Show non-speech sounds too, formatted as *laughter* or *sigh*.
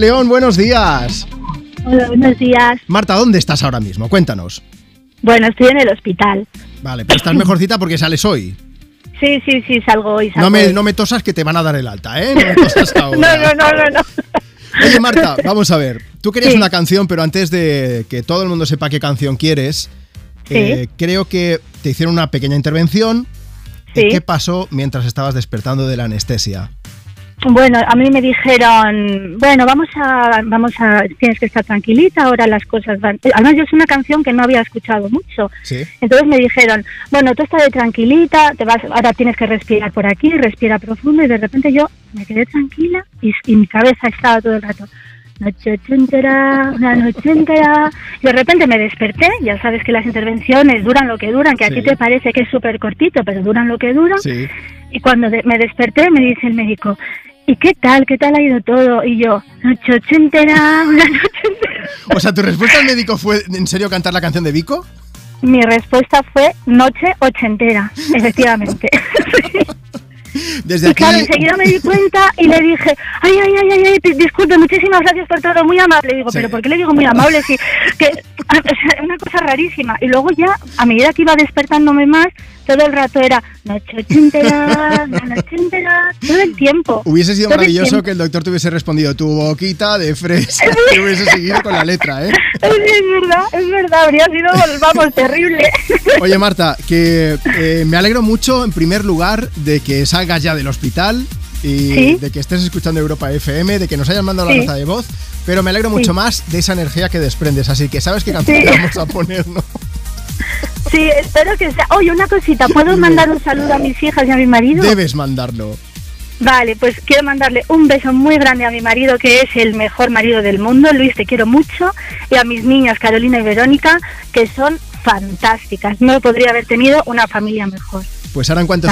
León, buenos días. Hola, buenos días. Marta, ¿dónde estás ahora mismo? Cuéntanos. Bueno, estoy en el hospital. Vale, pero estás mejorcita porque sales hoy. Sí, sí, sí, salgo hoy. Salgo No me, hoy. no me tosas que te van a dar el alta, ¿eh? No me *laughs* tosas no, ahora. no, no, no, no. Oye, Marta, vamos a ver. Tú querías Sí. una canción, pero antes de que todo el mundo sepa qué canción quieres, Sí. eh, creo que te hicieron una pequeña intervención. Sí. ¿Qué pasó mientras estabas despertando de la anestesia? Bueno, a mí me dijeron, bueno, vamos a, vamos a, tienes que estar tranquilita, ahora las cosas van. Además, yo es una canción que no había escuchado mucho. Sí. Entonces me dijeron, bueno, tú estás tranquilita, te vas, ahora tienes que respirar por aquí, respira profundo y de repente yo me quedé tranquila y, y mi cabeza estaba todo el rato. Noche ochentera, una noche entera. Y de repente me desperté, ya sabes que las intervenciones duran lo que duran, que a Sí. ti te parece que es súper cortito, pero duran lo que duran. Sí. Y cuando de- me desperté me dice el médico, ¿y qué tal? ¿Qué tal ha ido todo? Y yo, noche ochentera, *laughs* una noche entera. O sea, ¿tu respuesta al médico fue en serio cantar la canción de Vico? Mi respuesta fue noche ochentera, efectivamente. *laughs* Desde Y aquí. claro, enseguida me di cuenta y le dije, ay, ay, ay, ay, ay, di- disculpe, muchísimas gracias por todo, muy amable. Digo, Sí. pero ¿por qué le digo muy amable? Si, que, *laughs* o sea, una cosa rarísima. Y luego ya, a medida que iba despertándome más, todo el rato era noche entera, noche entera, todo el tiempo. Hubiese sido el maravilloso que el doctor te hubiese respondido tu boquita de fresa *laughs* y hubiese seguido con la letra, ¿eh? Es, es verdad, es verdad, habría sido, vamos, terrible. Oye, Marta, que eh, me alegro mucho, en primer lugar, de que salgas ya del hospital y Sí. de que estés escuchando Europa FM, de que nos hayan mandado la nota de voz, pero me alegro mucho Sí. más de esa energía que desprendes, así que sabes qué canción vamos a poner, ¿no? *laughs* Sí, espero que sea. Oye, una cosita, ¿puedo mandar un saludo a mis hijas y a mi marido? Debes mandarlo. Vale, pues quiero mandarle un beso muy grande a mi marido, que es el mejor marido del mundo. Luis, te quiero mucho. Y a mis niñas, Carolina y Verónica, que son fantásticas. No podría haber tenido una familia mejor. Pues ahora en cuanto